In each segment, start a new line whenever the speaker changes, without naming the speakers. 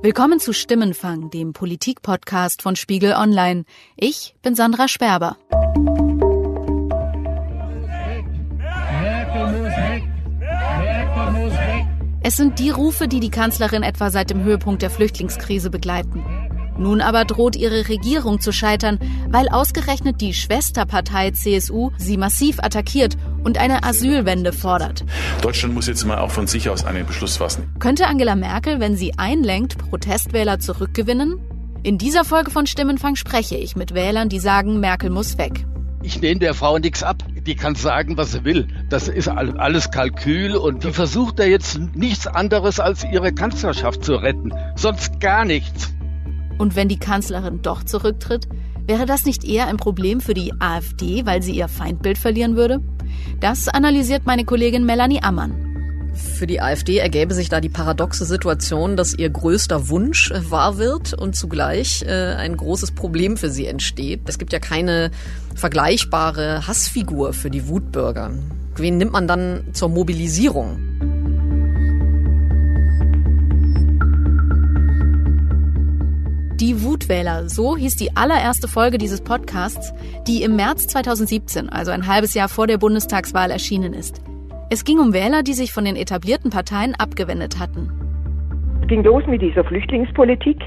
Willkommen zu Stimmenfang, dem Politik-Podcast von Spiegel Online. Ich bin Sandra Sperber. Es sind die Rufe, die die Kanzlerin etwa seit dem Höhepunkt der Flüchtlingskrise begleiten. Nun aber droht ihre Regierung zu scheitern, weil ausgerechnet die Schwesterpartei CSU sie massiv attackiert und eine Asylwende fordert.
Deutschland muss jetzt mal auch von sich aus einen Beschluss fassen.
Könnte Angela Merkel, wenn sie einlenkt, Protestwähler zurückgewinnen? In dieser Folge von Stimmenfang spreche ich mit Wählern, die sagen, Merkel muss weg.
Ich nehme der Frau nichts ab. Die kann sagen, was sie will. Das ist alles Kalkül und die versucht ja jetzt nichts anderes als ihre Kanzlerschaft zu retten. Sonst gar nichts.
Und wenn die Kanzlerin doch zurücktritt, wäre das nicht eher ein Problem für die AfD, weil sie ihr Feindbild verlieren würde? Das analysiert meine Kollegin Melanie Ammann.
Für die AfD ergäbe sich da die paradoxe Situation, dass ihr größter Wunsch äh, wahr wird und zugleich äh, ein großes Problem für sie entsteht. Es gibt ja keine vergleichbare Hassfigur für die Wutbürger. Wen nimmt man dann zur Mobilisierung?
Die Wutwähler, so hieß die allererste Folge dieses Podcasts, die im März 2017, also ein halbes Jahr vor der Bundestagswahl erschienen ist. Es ging um Wähler, die sich von den etablierten Parteien abgewendet hatten.
Es ging los mit dieser Flüchtlingspolitik,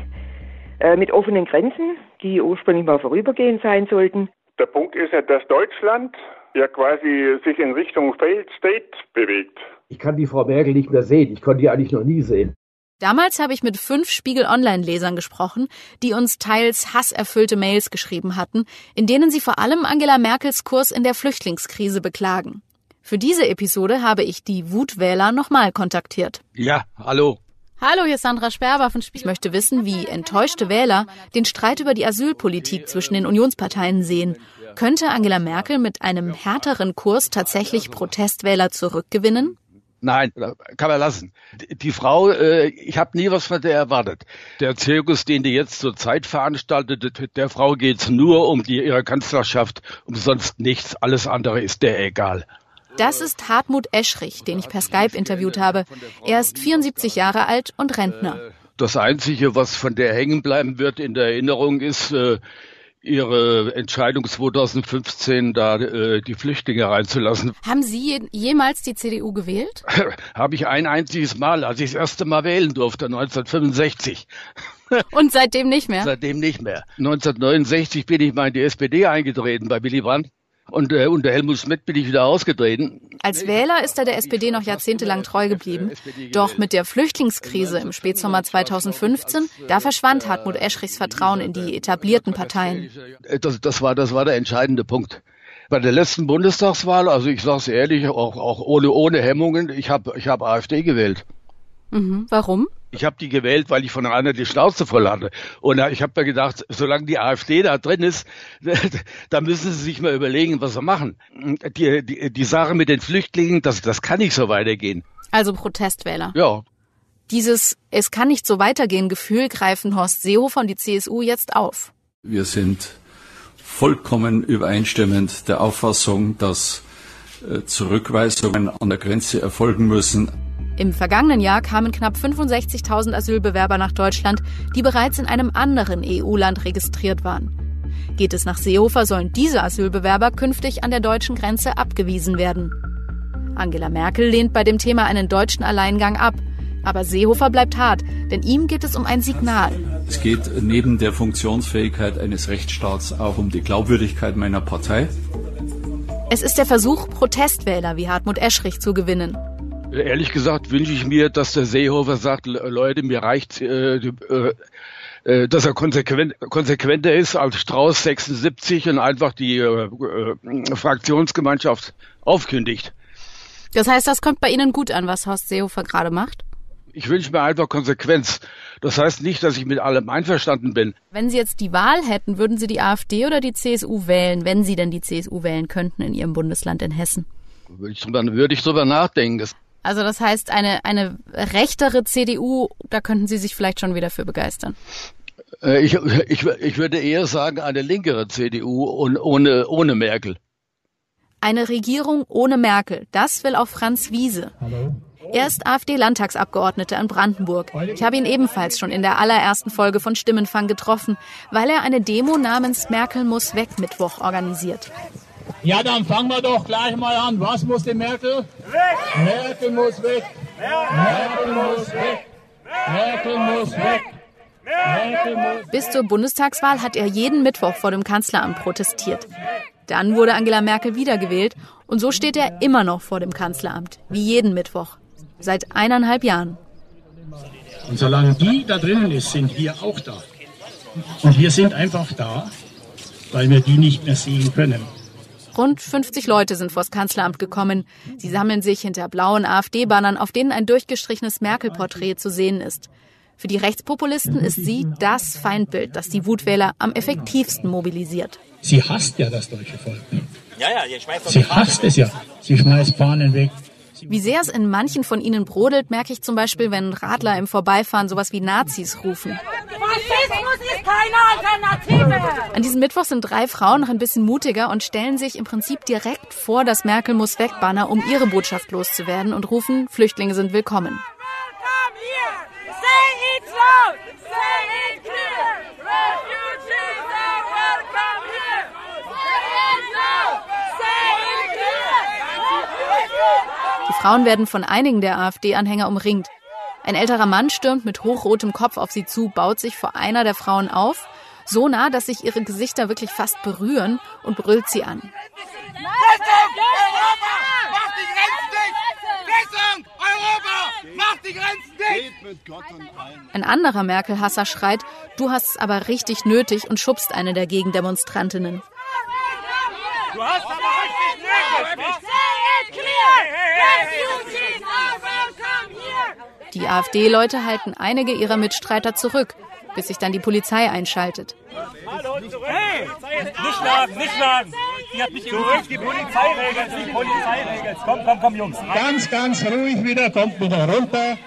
äh, mit offenen Grenzen, die ursprünglich mal vorübergehend sein sollten.
Der Punkt ist ja, dass Deutschland ja quasi sich in Richtung Failed State bewegt.
Ich kann die Frau Merkel nicht mehr sehen. Ich konnte die eigentlich noch nie sehen.
Damals habe ich mit fünf Spiegel Online-Lesern gesprochen, die uns teils hasserfüllte Mails geschrieben hatten, in denen sie vor allem Angela Merkels Kurs in der Flüchtlingskrise beklagen. Für diese Episode habe ich die Wutwähler nochmal kontaktiert.
Ja, hallo.
Hallo, hier ist Sandra Sperber von Spiegel. Ich möchte wissen, wie enttäuschte Wähler den Streit über die Asylpolitik zwischen den Unionsparteien sehen. Könnte Angela Merkel mit einem härteren Kurs tatsächlich Protestwähler zurückgewinnen?
Nein, kann man lassen. Die Frau, äh, ich habe nie was von der erwartet. Der Zirkus, den die jetzt zur Zeit veranstaltet, der Frau geht's nur um die, ihre Kanzlerschaft, um sonst nichts. Alles andere ist der egal.
Das ist Hartmut Eschrich, den ich per Skype interviewt habe. Er ist 74 Jahre alt und Rentner.
Das Einzige, was von der hängen bleiben wird in der Erinnerung, ist, äh, Ihre Entscheidung 2015, da äh, die Flüchtlinge reinzulassen.
Haben Sie jemals die CDU gewählt?
Habe ich ein einziges Mal, als ich das erste Mal wählen durfte, 1965.
Und seitdem nicht mehr?
Seitdem nicht mehr. 1969 bin ich mal in die SPD eingetreten bei Willy Brandt. Und äh, unter Helmut Schmidt bin ich wieder ausgetreten.
Als Wähler ist er der SPD noch jahrzehntelang treu geblieben. Doch mit der Flüchtlingskrise im Spätsommer 2015, da verschwand Hartmut Eschrichs Vertrauen in die etablierten Parteien.
Das, das, war, das war der entscheidende Punkt. Bei der letzten Bundestagswahl, also ich sage es ehrlich, auch, auch ohne, ohne Hemmungen, ich habe ich hab AfD gewählt.
Mhm. Warum?
Ich habe die gewählt, weil ich von einer die Schnauze voll hatte. Und ich habe mir gedacht, solange die AfD da drin ist, da müssen sie sich mal überlegen, was sie machen. Die, die, die Sache mit den Flüchtlingen, das, das kann nicht so weitergehen.
Also Protestwähler.
Ja.
Dieses Es kann nicht so weitergehen Gefühl greifen Horst Seehofer und die CSU jetzt auf.
Wir sind vollkommen übereinstimmend der Auffassung, dass äh, Zurückweisungen an der Grenze erfolgen müssen.
Im vergangenen Jahr kamen knapp 65.000 Asylbewerber nach Deutschland, die bereits in einem anderen EU-Land registriert waren. Geht es nach Seehofer, sollen diese Asylbewerber künftig an der deutschen Grenze abgewiesen werden. Angela Merkel lehnt bei dem Thema einen deutschen Alleingang ab. Aber Seehofer bleibt hart, denn ihm geht es um ein Signal.
Es geht neben der Funktionsfähigkeit eines Rechtsstaats auch um die Glaubwürdigkeit meiner Partei.
Es ist der Versuch, Protestwähler wie Hartmut Eschrich zu gewinnen.
Ehrlich gesagt wünsche ich mir, dass der Seehofer sagt, Leute, mir reicht, äh, äh, äh, dass er konsequent, konsequenter ist als Strauß 76 und einfach die äh, äh, Fraktionsgemeinschaft aufkündigt.
Das heißt, das kommt bei Ihnen gut an, was Horst Seehofer gerade macht?
Ich wünsche mir einfach Konsequenz. Das heißt nicht, dass ich mit allem einverstanden bin.
Wenn Sie jetzt die Wahl hätten, würden Sie die AfD oder die CSU wählen, wenn Sie denn die CSU wählen könnten in Ihrem Bundesland in Hessen?
Würde ich drüber, würde ich drüber nachdenken. Das
also das heißt, eine, eine rechtere CDU, da könnten Sie sich vielleicht schon wieder für begeistern.
Äh, ich, ich, ich würde eher sagen, eine linkere CDU und ohne, ohne Merkel.
Eine Regierung ohne Merkel, das will auch Franz Wiese.
Hallo.
Er ist AfD-Landtagsabgeordneter in Brandenburg. Ich habe ihn ebenfalls schon in der allerersten Folge von Stimmenfang getroffen, weil er eine Demo namens Merkel muss weg Mittwoch organisiert.
Ja, dann fangen wir doch gleich mal an. Was muss die Merkel? Weg! Merkel muss weg! Merkel muss weg! Merkel muss weg!
Bis zur Bundestagswahl hat er jeden Mittwoch vor dem Kanzleramt protestiert. Dann wurde Angela Merkel wiedergewählt und so steht er immer noch vor dem Kanzleramt, wie jeden Mittwoch, seit eineinhalb Jahren.
Und solange die da drinnen ist, sind wir auch da. Und wir sind einfach da, weil wir die nicht mehr sehen können.
Rund 50 Leute sind vors Kanzleramt gekommen. Sie sammeln sich hinter blauen AfD-Bannern, auf denen ein durchgestrichenes Merkel-Porträt zu sehen ist. Für die Rechtspopulisten ist sie das Feindbild, das die Wutwähler am effektivsten mobilisiert.
Sie hasst ja das deutsche Volk. Ja, ja, sie hasst es ja. Sie schmeißt Fahnen weg.
Wie sehr es in manchen von ihnen brodelt, merke ich zum Beispiel, wenn Radler im Vorbeifahren sowas wie Nazis rufen. Faschismus ist keine Alternative! An diesem Mittwoch sind drei Frauen noch ein bisschen mutiger und stellen sich im Prinzip direkt vor das Merkel muss weg Banner, um ihre Botschaft loszuwerden und rufen, Flüchtlinge sind willkommen. Die Frauen werden von einigen der AfD-Anhänger umringt. Ein älterer Mann stürmt mit hochrotem Kopf auf sie zu, baut sich vor einer der Frauen auf, so nah, dass sich ihre Gesichter wirklich fast berühren und brüllt sie an. Ein anderer Merkel-Hasser schreit, du hast es aber richtig nötig und schubst eine der Gegendemonstrantinnen. Du hast aber richtig nötig. Die AfD-Leute halten einige ihrer Mitstreiter zurück, bis sich dann die Polizei einschaltet.
Hey, nicht schlagen, nicht schlagen. Die hat mich zurück, die Polizei regelt, die Polizei regelt. Komm, komm, komm, Jungs.
Ganz, ganz ruhig wieder, kommt wieder runter.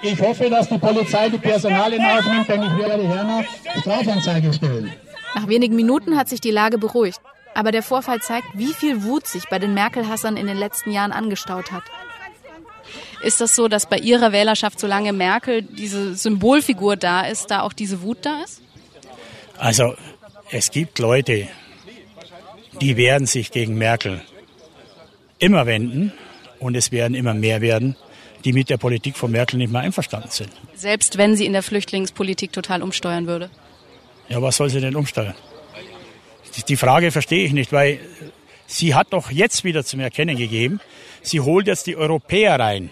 Ich hoffe, dass die Polizei die Personalien aufnimmt, denn ich werde Herrn Strafanzeige stellen.
Nach wenigen Minuten hat sich die Lage beruhigt. Aber der Vorfall zeigt, wie viel Wut sich bei den Merkel-Hassern in den letzten Jahren angestaut hat. Ist das so, dass bei Ihrer Wählerschaft, solange Merkel diese Symbolfigur da ist, da auch diese Wut da ist?
Also es gibt Leute, die werden sich gegen Merkel immer wenden und es werden immer mehr werden, die mit der Politik von Merkel nicht mehr einverstanden sind.
Selbst wenn sie in der Flüchtlingspolitik total umsteuern würde?
Ja, was soll sie denn umsteuern? Die Frage verstehe ich nicht, weil sie hat doch jetzt wieder zum Erkennen gegeben, sie holt jetzt die Europäer rein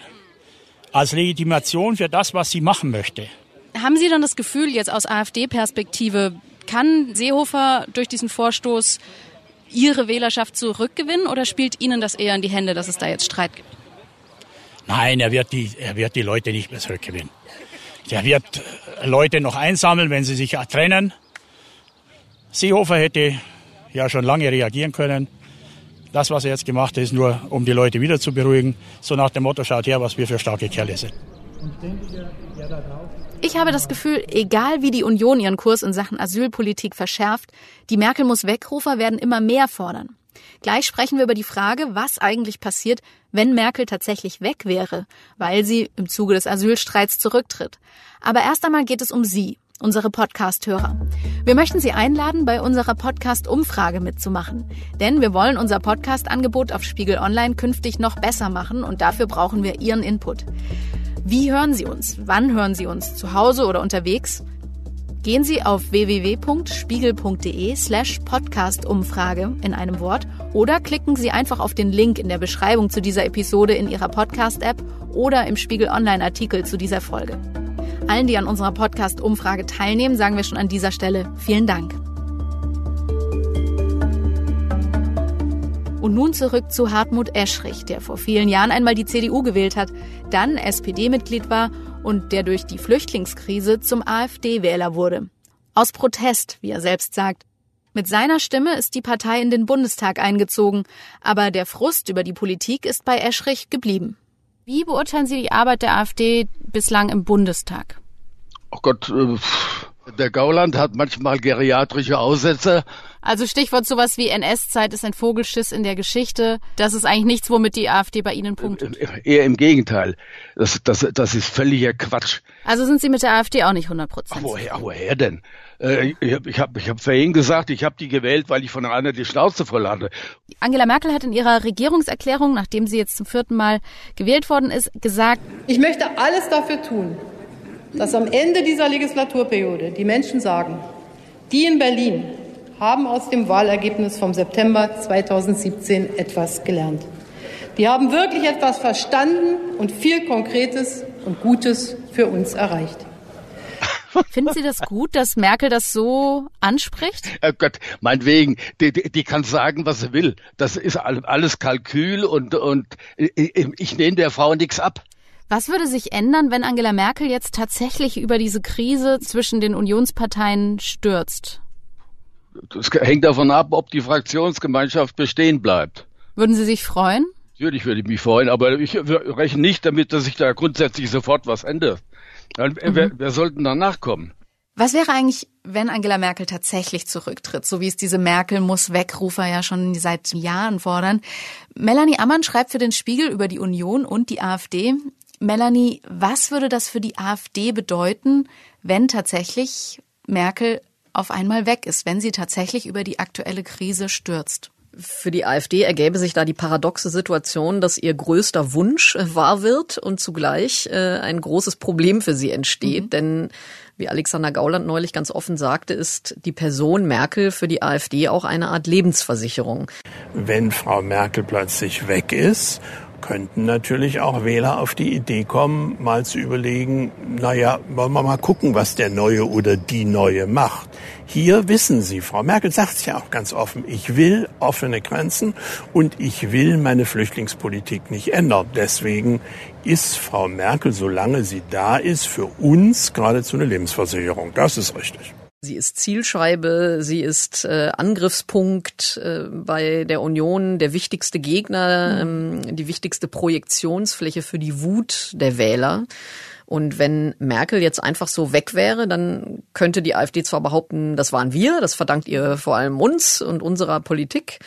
als Legitimation für das, was sie machen möchte.
Haben Sie dann das Gefühl, jetzt aus AfD-Perspektive, kann Seehofer durch diesen Vorstoß Ihre Wählerschaft zurückgewinnen oder spielt Ihnen das eher in die Hände, dass es da jetzt Streit gibt?
Nein, er wird die, er wird die Leute nicht mehr zurückgewinnen. Er wird äh, Leute noch einsammeln, wenn sie sich trennen. Seehofer hätte ja schon lange reagieren können. Das, was er jetzt gemacht hat, ist nur, um die Leute wieder zu beruhigen. So nach dem Motto, schaut her, was wir für starke Kerle sind.
Ich habe das Gefühl, egal wie die Union ihren Kurs in Sachen Asylpolitik verschärft, die Merkel muss Wegrufer werden immer mehr fordern. Gleich sprechen wir über die Frage, was eigentlich passiert, wenn Merkel tatsächlich weg wäre, weil sie im Zuge des Asylstreits zurücktritt. Aber erst einmal geht es um Sie unsere Podcast-Hörer. Wir möchten Sie einladen, bei unserer Podcast-Umfrage mitzumachen. Denn wir wollen unser Podcast-Angebot auf Spiegel Online künftig noch besser machen und dafür brauchen wir Ihren Input. Wie hören Sie uns? Wann hören Sie uns? Zu Hause oder unterwegs? Gehen Sie auf www.spiegel.de slash Podcast-Umfrage in einem Wort oder klicken Sie einfach auf den Link in der Beschreibung zu dieser Episode in Ihrer Podcast-App oder im Spiegel Online-Artikel zu dieser Folge. Allen, die an unserer Podcast-Umfrage teilnehmen, sagen wir schon an dieser Stelle vielen Dank. Und nun zurück zu Hartmut Eschrich, der vor vielen Jahren einmal die CDU gewählt hat, dann SPD-Mitglied war und der durch die Flüchtlingskrise zum AfD-Wähler wurde. Aus Protest, wie er selbst sagt. Mit seiner Stimme ist die Partei in den Bundestag eingezogen, aber der Frust über die Politik ist bei Eschrich geblieben. Wie beurteilen Sie die Arbeit der AfD bislang im Bundestag?
Oh Gott, äh, Der Gauland hat manchmal geriatrische Aussätze.
Also Stichwort sowas wie NS-Zeit ist ein Vogelschiss in der Geschichte. Das ist eigentlich nichts, womit die AfD bei Ihnen punktet.
Eher im Gegenteil. Das, das, das ist völliger Quatsch.
Also sind Sie mit der AfD auch nicht 100 Prozent?
Woher, woher denn? Äh, ich habe ich hab, ich hab vorhin gesagt, ich habe die gewählt, weil ich von einer die Schnauze voll hatte.
Angela Merkel hat in ihrer Regierungserklärung, nachdem sie jetzt zum vierten Mal gewählt worden ist, gesagt,
ich möchte alles dafür tun, dass am Ende dieser Legislaturperiode die Menschen sagen, die in Berlin haben aus dem Wahlergebnis vom September 2017 etwas gelernt. Die haben wirklich etwas verstanden und viel Konkretes und Gutes für uns erreicht.
Finden Sie das gut, dass Merkel das so anspricht?
Oh Gott, meinetwegen, die, die, die kann sagen, was sie will. Das ist alles Kalkül und, und ich nehme der Frau nichts ab.
Was würde sich ändern, wenn Angela Merkel jetzt tatsächlich über diese Krise zwischen den Unionsparteien stürzt?
Das hängt davon ab, ob die Fraktionsgemeinschaft bestehen bleibt.
Würden Sie sich freuen?
Natürlich würde ich mich freuen, aber ich rechne nicht damit, dass sich da grundsätzlich sofort was ändert. Mhm. Wer, wer sollten danach kommen?
Was wäre eigentlich, wenn Angela Merkel tatsächlich zurücktritt, so wie es diese Merkel muss wegrufer ja schon seit Jahren fordern? Melanie Ammann schreibt für den Spiegel über die Union und die AfD. Melanie, was würde das für die AfD bedeuten, wenn tatsächlich Merkel auf einmal weg ist, wenn sie tatsächlich über die aktuelle Krise stürzt?
Für die AfD ergäbe sich da die paradoxe Situation, dass ihr größter Wunsch äh, wahr wird und zugleich äh, ein großes Problem für sie entsteht. Mhm. Denn wie Alexander Gauland neulich ganz offen sagte, ist die Person Merkel für die AfD auch eine Art Lebensversicherung.
Wenn Frau Merkel plötzlich weg ist könnten natürlich auch Wähler auf die Idee kommen, mal zu überlegen, naja, wollen wir mal gucken, was der Neue oder die Neue macht. Hier wissen Sie, Frau Merkel sagt es ja auch ganz offen, ich will offene Grenzen und ich will meine Flüchtlingspolitik nicht ändern. Deswegen ist Frau Merkel, solange sie da ist, für uns geradezu eine Lebensversicherung. Das ist richtig.
Sie ist Zielscheibe, sie ist äh, Angriffspunkt äh, bei der Union, der wichtigste Gegner, mhm. ähm, die wichtigste Projektionsfläche für die Wut der Wähler. Und wenn Merkel jetzt einfach so weg wäre, dann könnte die AfD zwar behaupten, das waren wir, das verdankt ihr vor allem uns und unserer Politik.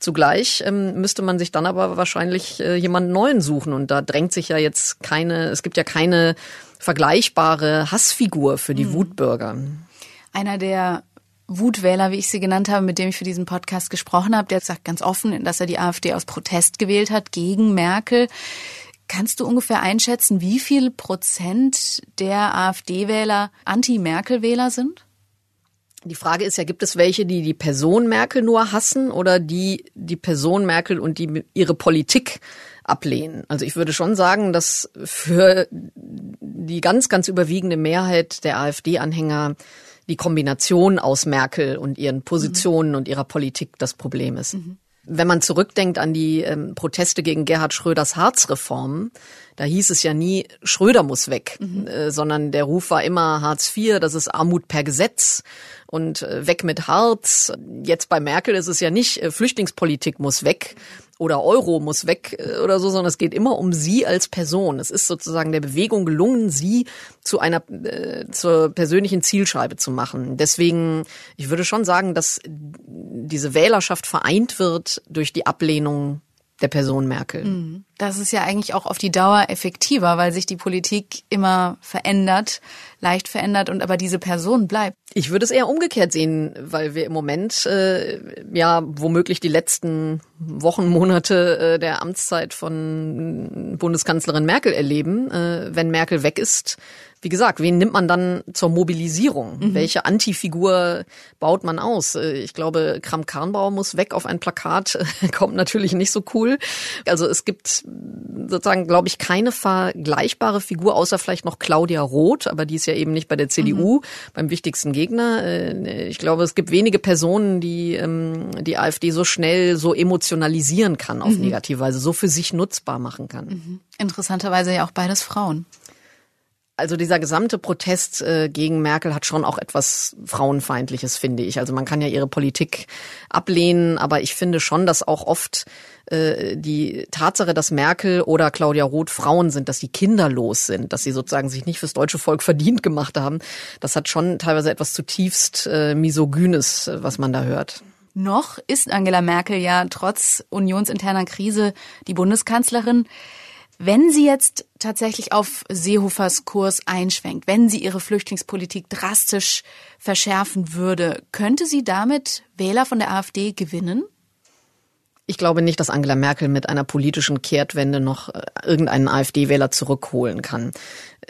Zugleich ähm, müsste man sich dann aber wahrscheinlich äh, jemanden neuen suchen. Und da drängt sich ja jetzt keine, es gibt ja keine vergleichbare Hassfigur für die mhm. Wutbürger
einer der Wutwähler, wie ich sie genannt habe, mit dem ich für diesen Podcast gesprochen habe, der sagt ganz offen, dass er die AfD aus Protest gewählt hat gegen Merkel. Kannst du ungefähr einschätzen, wie viel Prozent der AfD-Wähler Anti-Merkel-Wähler sind?
Die Frage ist ja, gibt es welche, die die Person Merkel nur hassen oder die die Person Merkel und die ihre Politik ablehnen? Also ich würde schon sagen, dass für die ganz, ganz überwiegende Mehrheit der AfD-Anhänger die Kombination aus Merkel und ihren Positionen mhm. und ihrer Politik das Problem ist. Mhm. Wenn man zurückdenkt an die ähm, Proteste gegen Gerhard Schröders Harzreform, da hieß es ja nie, Schröder muss weg, mhm. äh, sondern der Ruf war immer Hartz IV, das ist Armut per Gesetz und äh, weg mit Harz. Jetzt bei Merkel ist es ja nicht, äh, Flüchtlingspolitik muss weg oder Euro muss weg äh, oder so, sondern es geht immer um sie als Person. Es ist sozusagen der Bewegung gelungen, sie zu einer äh, zur persönlichen Zielscheibe zu machen. Deswegen, ich würde schon sagen, dass diese Wählerschaft vereint wird durch die Ablehnung der Person Merkel. Mhm.
Das ist ja eigentlich auch auf die Dauer effektiver, weil sich die Politik immer verändert, leicht verändert und aber diese Person bleibt.
Ich würde es eher umgekehrt sehen, weil wir im Moment äh, ja womöglich die letzten Wochen, Monate äh, der Amtszeit von Bundeskanzlerin Merkel erleben. Äh, wenn Merkel weg ist, wie gesagt, wen nimmt man dann zur Mobilisierung? Mhm. Welche Antifigur baut man aus? Äh, ich glaube, Kram-Karrenbauer muss weg auf ein Plakat, kommt natürlich nicht so cool. Also es gibt sozusagen, glaube ich, keine vergleichbare Figur, außer vielleicht noch Claudia Roth, aber die ist ja eben nicht bei der CDU, mhm. beim wichtigsten Gegner. Äh, ich glaube, es gibt wenige Personen, die ähm, die AfD so schnell so emotionalisieren kann auf mhm. negative Weise, so für sich nutzbar machen kann.
Mhm. Interessanterweise ja auch beides Frauen.
Also dieser gesamte Protest äh, gegen Merkel hat schon auch etwas Frauenfeindliches, finde ich. Also man kann ja ihre Politik ablehnen, aber ich finde schon, dass auch oft äh, die Tatsache, dass Merkel oder Claudia Roth Frauen sind, dass sie kinderlos sind, dass sie sozusagen sich nicht fürs deutsche Volk verdient gemacht haben, das hat schon teilweise etwas zutiefst äh, misogynes, was man da hört.
Noch ist Angela Merkel ja trotz unionsinterner Krise die Bundeskanzlerin. Wenn sie jetzt tatsächlich auf Seehofers Kurs einschwenkt, wenn sie ihre Flüchtlingspolitik drastisch verschärfen würde, könnte sie damit Wähler von der AfD gewinnen?
Ich glaube nicht, dass Angela Merkel mit einer politischen Kehrtwende noch äh, irgendeinen AfD-Wähler zurückholen kann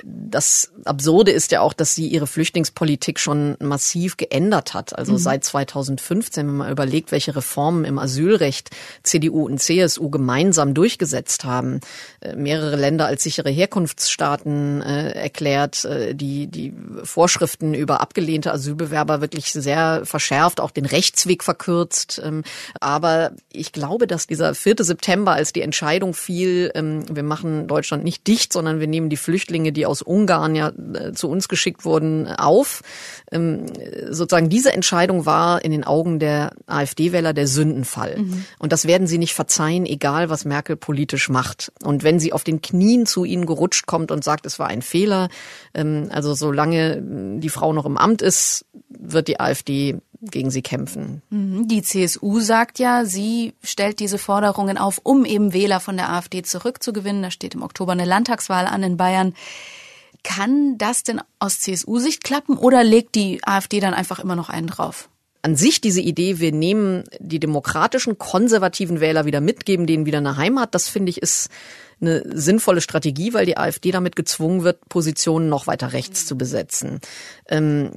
das Absurde ist ja auch, dass sie ihre Flüchtlingspolitik schon massiv geändert hat. Also mhm. seit 2015, wenn man überlegt, welche Reformen im Asylrecht CDU und CSU gemeinsam durchgesetzt haben, äh, mehrere Länder als sichere Herkunftsstaaten äh, erklärt, äh, die, die Vorschriften über abgelehnte Asylbewerber wirklich sehr verschärft, auch den Rechtsweg verkürzt. Ähm, aber ich glaube, dass dieser 4. September, als die Entscheidung fiel, ähm, wir machen Deutschland nicht dicht, sondern wir nehmen die Flüchtlinge, die aus Ungarn ja äh, zu uns geschickt wurden, auf. Ähm, sozusagen diese Entscheidung war in den Augen der AfD-Wähler der Sündenfall. Mhm. Und das werden sie nicht verzeihen, egal was Merkel politisch macht. Und wenn sie auf den Knien zu ihnen gerutscht kommt und sagt, es war ein Fehler, ähm, also solange die Frau noch im Amt ist, wird die AfD gegen sie kämpfen.
Mhm. Die CSU sagt ja, sie stellt diese Forderungen auf, um eben Wähler von der AfD zurückzugewinnen. Da steht im Oktober eine Landtagswahl an in Bayern. Kann das denn aus CSU-Sicht klappen oder legt die AfD dann einfach immer noch einen drauf?
An sich diese Idee, wir nehmen die demokratischen, konservativen Wähler wieder mit, geben denen wieder eine Heimat, das finde ich ist eine sinnvolle Strategie, weil die AfD damit gezwungen wird, Positionen noch weiter rechts zu besetzen. Ähm,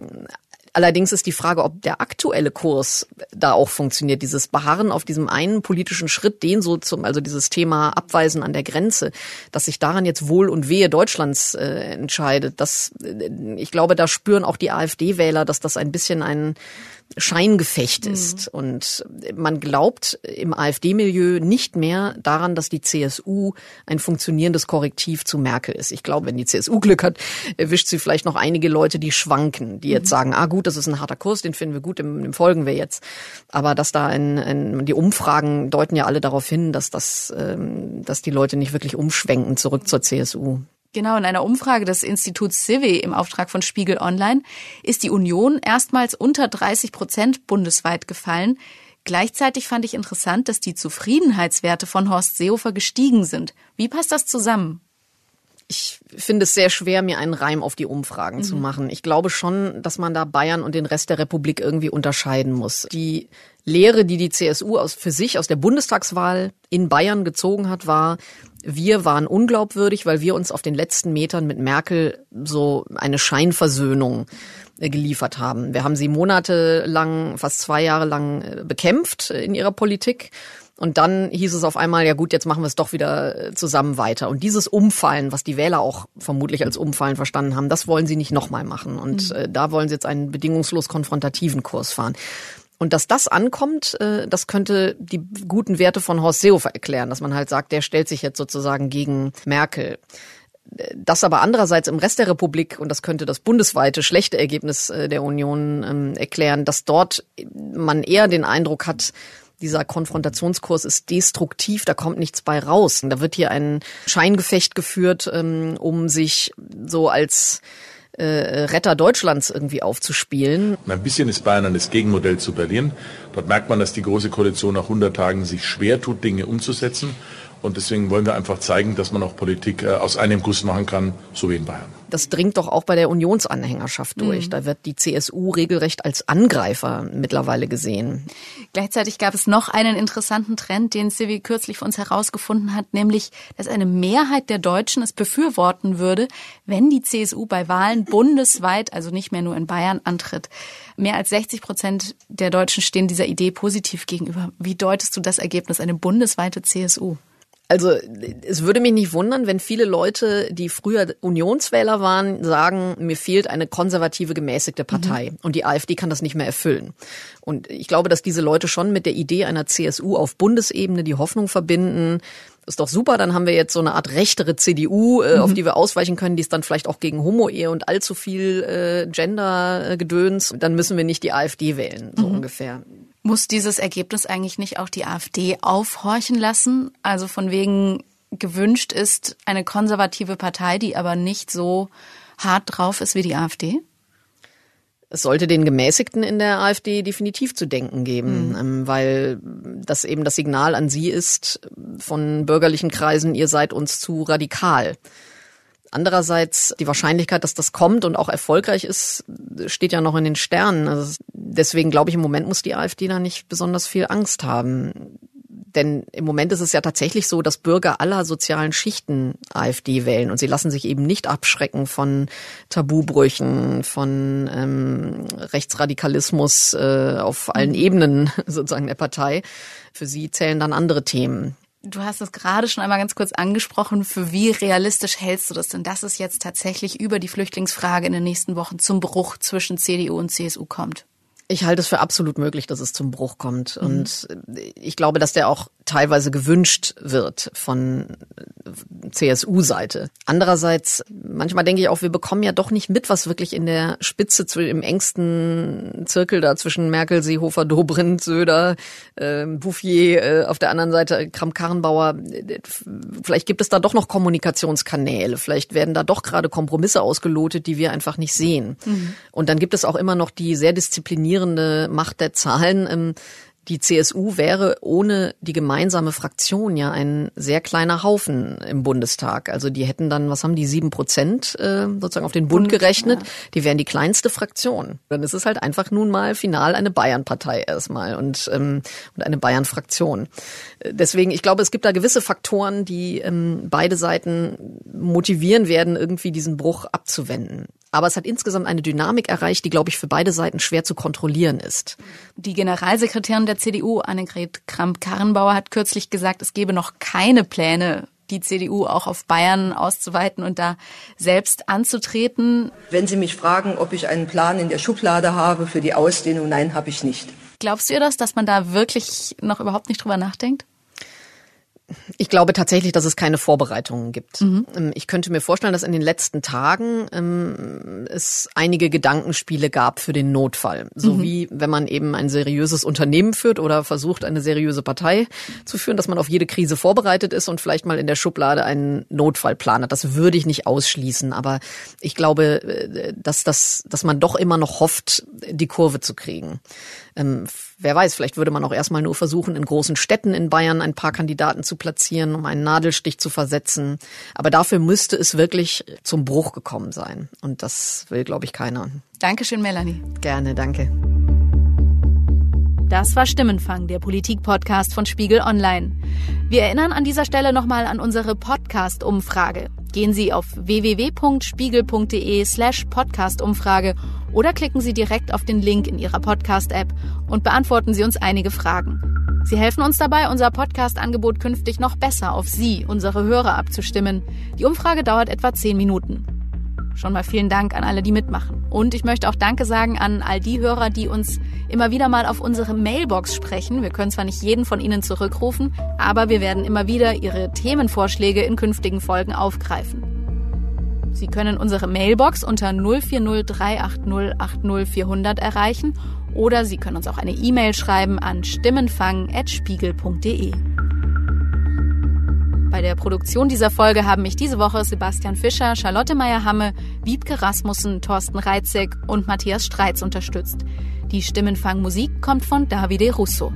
Allerdings ist die Frage, ob der aktuelle Kurs da auch funktioniert. Dieses Beharren auf diesem einen politischen Schritt, den so zum, also dieses Thema Abweisen an der Grenze, dass sich daran jetzt Wohl und Wehe Deutschlands äh, entscheidet. Das, äh, ich glaube, da spüren auch die AfD-Wähler, dass das ein bisschen ein Scheingefecht mhm. ist. Und man glaubt im AfD-Milieu nicht mehr daran, dass die CSU ein funktionierendes Korrektiv zu Merkel ist. Ich glaube, wenn die CSU Glück hat, erwischt sie vielleicht noch einige Leute, die schwanken, die jetzt mhm. sagen, ah gut, das ist ein harter Kurs, den finden wir gut, dem, dem folgen wir jetzt. Aber dass da ein, ein, die Umfragen deuten ja alle darauf hin, dass das, ähm, dass die Leute nicht wirklich umschwenken zurück zur CSU.
Genau, in einer Umfrage des Instituts Civi im Auftrag von Spiegel Online ist die Union erstmals unter 30 Prozent bundesweit gefallen. Gleichzeitig fand ich interessant, dass die Zufriedenheitswerte von Horst Seehofer gestiegen sind. Wie passt das zusammen?
Ich finde es sehr schwer, mir einen Reim auf die Umfragen mhm. zu machen. Ich glaube schon, dass man da Bayern und den Rest der Republik irgendwie unterscheiden muss. Die Lehre, die die CSU aus, für sich aus der Bundestagswahl in Bayern gezogen hat, war, wir waren unglaubwürdig, weil wir uns auf den letzten Metern mit Merkel so eine Scheinversöhnung äh, geliefert haben. Wir haben sie monatelang, fast zwei Jahre lang äh, bekämpft in ihrer Politik. Und dann hieß es auf einmal, ja gut, jetzt machen wir es doch wieder äh, zusammen weiter. Und dieses Umfallen, was die Wähler auch vermutlich als Umfallen verstanden haben, das wollen sie nicht nochmal machen. Und mhm. da wollen sie jetzt einen bedingungslos konfrontativen Kurs fahren. Und dass das ankommt, äh, das könnte die guten Werte von Horst Seehofer erklären, dass man halt sagt, der stellt sich jetzt sozusagen gegen Merkel. Das aber andererseits im Rest der Republik, und das könnte das bundesweite schlechte Ergebnis äh, der Union ähm, erklären, dass dort man eher den Eindruck hat, dieser Konfrontationskurs ist destruktiv, da kommt nichts bei raus. Da wird hier ein Scheingefecht geführt, ähm, um sich so als äh, Retter Deutschlands irgendwie aufzuspielen.
Ein bisschen ist Bayern das Gegenmodell zu Berlin. Dort merkt man, dass die Große Koalition nach 100 Tagen sich schwer tut, Dinge umzusetzen. Und deswegen wollen wir einfach zeigen, dass man auch Politik äh, aus einem Guss machen kann, so wie in Bayern.
Das dringt doch auch bei der Unionsanhängerschaft durch. Mhm. Da wird die CSU regelrecht als Angreifer mittlerweile gesehen.
Gleichzeitig gab es noch einen interessanten Trend, den Civi kürzlich für uns herausgefunden hat, nämlich, dass eine Mehrheit der Deutschen es befürworten würde, wenn die CSU bei Wahlen bundesweit, also nicht mehr nur in Bayern, antritt. Mehr als 60 Prozent der Deutschen stehen dieser Idee positiv gegenüber. Wie deutest du das Ergebnis, eine bundesweite CSU?
Also es würde mich nicht wundern, wenn viele Leute, die früher Unionswähler waren, sagen, mir fehlt eine konservative, gemäßigte Partei. Mhm. Und die AfD kann das nicht mehr erfüllen. Und ich glaube, dass diese Leute schon mit der Idee einer CSU auf Bundesebene die Hoffnung verbinden, ist doch super, dann haben wir jetzt so eine Art rechtere CDU, äh,
Mhm.
auf die wir ausweichen können, die ist dann vielleicht auch gegen Homo-Ehe und allzu viel äh, Gender-Gedöns. Dann müssen wir nicht die AfD wählen, so
Mhm.
ungefähr.
Muss dieses Ergebnis eigentlich nicht auch die AfD aufhorchen lassen? Also von wegen gewünscht ist eine konservative Partei, die aber nicht so hart drauf ist wie die AfD?
Es sollte den Gemäßigten in der AfD definitiv zu denken geben, ähm, weil das eben das Signal an sie ist von bürgerlichen Kreisen, ihr seid uns zu radikal. Andererseits die Wahrscheinlichkeit, dass das kommt und auch erfolgreich ist, steht ja noch in den Sternen. Also deswegen glaube ich, im Moment muss die AfD da nicht besonders viel Angst haben. Denn im Moment ist es ja tatsächlich so, dass Bürger aller sozialen Schichten AfD wählen und sie lassen sich eben nicht abschrecken von Tabubrüchen, von ähm, Rechtsradikalismus äh, auf allen Ebenen sozusagen der Partei. Für sie zählen dann andere Themen.
Du hast es gerade schon einmal ganz kurz angesprochen. Für wie realistisch hältst du das denn, dass es jetzt tatsächlich über die Flüchtlingsfrage in den nächsten Wochen zum Bruch zwischen CDU und CSU kommt?
Ich halte es für absolut möglich, dass es zum Bruch kommt. Und ich glaube, dass der auch teilweise gewünscht wird von CSU-Seite. Andererseits, manchmal denke ich auch, wir bekommen ja doch nicht mit, was wirklich in der Spitze, im engsten Zirkel da zwischen Merkel, Seehofer, Dobrindt, Söder, äh, Bouffier, äh, auf der anderen Seite Kramp-Karrenbauer. Vielleicht gibt es da doch noch Kommunikationskanäle. Vielleicht werden da doch gerade Kompromisse ausgelotet, die wir einfach nicht sehen.
Mhm.
Und dann gibt es auch immer noch die sehr disziplinierende Macht der Zahlen. Ähm, die CSU wäre ohne die gemeinsame Fraktion ja ein sehr kleiner Haufen im Bundestag. Also die hätten dann, was haben die, sieben Prozent äh, sozusagen auf den Bund, gerechnet. Die wären die kleinste Fraktion. Dann ist es halt einfach nun mal final eine Bayern-Partei erstmal und, ähm, und eine Bayern-Fraktion. Deswegen, ich glaube, es gibt da gewisse Faktoren, die ähm, beide Seiten motivieren werden, irgendwie diesen Bruch abzuwenden. Aber es hat insgesamt eine Dynamik erreicht, die, glaube ich, für beide Seiten schwer zu kontrollieren ist.
Die Generalsekretärin der CDU, Annegret Kramp-Karrenbauer, hat kürzlich gesagt, es gebe noch keine Pläne, die CDU auch auf Bayern auszuweiten und da selbst anzutreten.
Wenn Sie mich fragen, ob ich einen Plan in der Schublade habe für die Ausdehnung, nein, habe ich nicht.
Glaubst du ihr das, dass man da wirklich noch überhaupt nicht drüber nachdenkt?
Ich glaube tatsächlich, dass es keine Vorbereitungen gibt. Ähm, Ich könnte mir vorstellen, dass in den letzten Tagen ähm, es einige Gedankenspiele gab für den Notfall. So
Mhm.
wie wenn man eben ein seriöses Unternehmen führt oder versucht, eine seriöse Partei zu führen, dass man auf jede Krise vorbereitet ist und vielleicht mal in der Schublade einen Notfallplan hat. Das würde ich nicht ausschließen, aber ich glaube, äh, dass, das, dass man doch immer noch hofft, die Kurve zu kriegen. Ähm, wer weiß, vielleicht würde man auch erstmal nur versuchen, in großen Städten in Bayern ein paar Kandidaten zu platzieren, um einen Nadelstich zu versetzen. Aber dafür müsste es wirklich zum Bruch gekommen sein. Und das will, glaube ich, keiner.
Dankeschön, Melanie.
Gerne, danke.
Das war Stimmenfang, der Politik-Podcast von Spiegel Online. Wir erinnern an dieser Stelle nochmal an unsere Podcast-Umfrage. Gehen Sie auf www.spiegel.de slash Podcast-Umfrage oder klicken Sie direkt auf den Link in Ihrer Podcast-App und beantworten Sie uns einige Fragen. Sie helfen uns dabei, unser Podcast-Angebot künftig noch besser auf Sie, unsere Hörer, abzustimmen. Die Umfrage dauert etwa zehn Minuten. Schon mal vielen Dank an alle, die mitmachen. Und ich möchte auch Danke sagen an all die Hörer, die uns immer wieder mal auf unsere Mailbox sprechen. Wir können zwar nicht jeden von Ihnen zurückrufen, aber wir werden immer wieder Ihre Themenvorschläge in künftigen Folgen aufgreifen. Sie können unsere Mailbox unter 040 380 80 400 erreichen oder Sie können uns auch eine E-Mail schreiben an stimmenfang.spiegel.de. Bei der Produktion dieser Folge haben mich diese Woche Sebastian Fischer, Charlotte Meyer-Hamme, Wiebke Rasmussen, Thorsten Reitzek und Matthias Streitz unterstützt. Die Stimmenfang-Musik kommt von Davide Russo.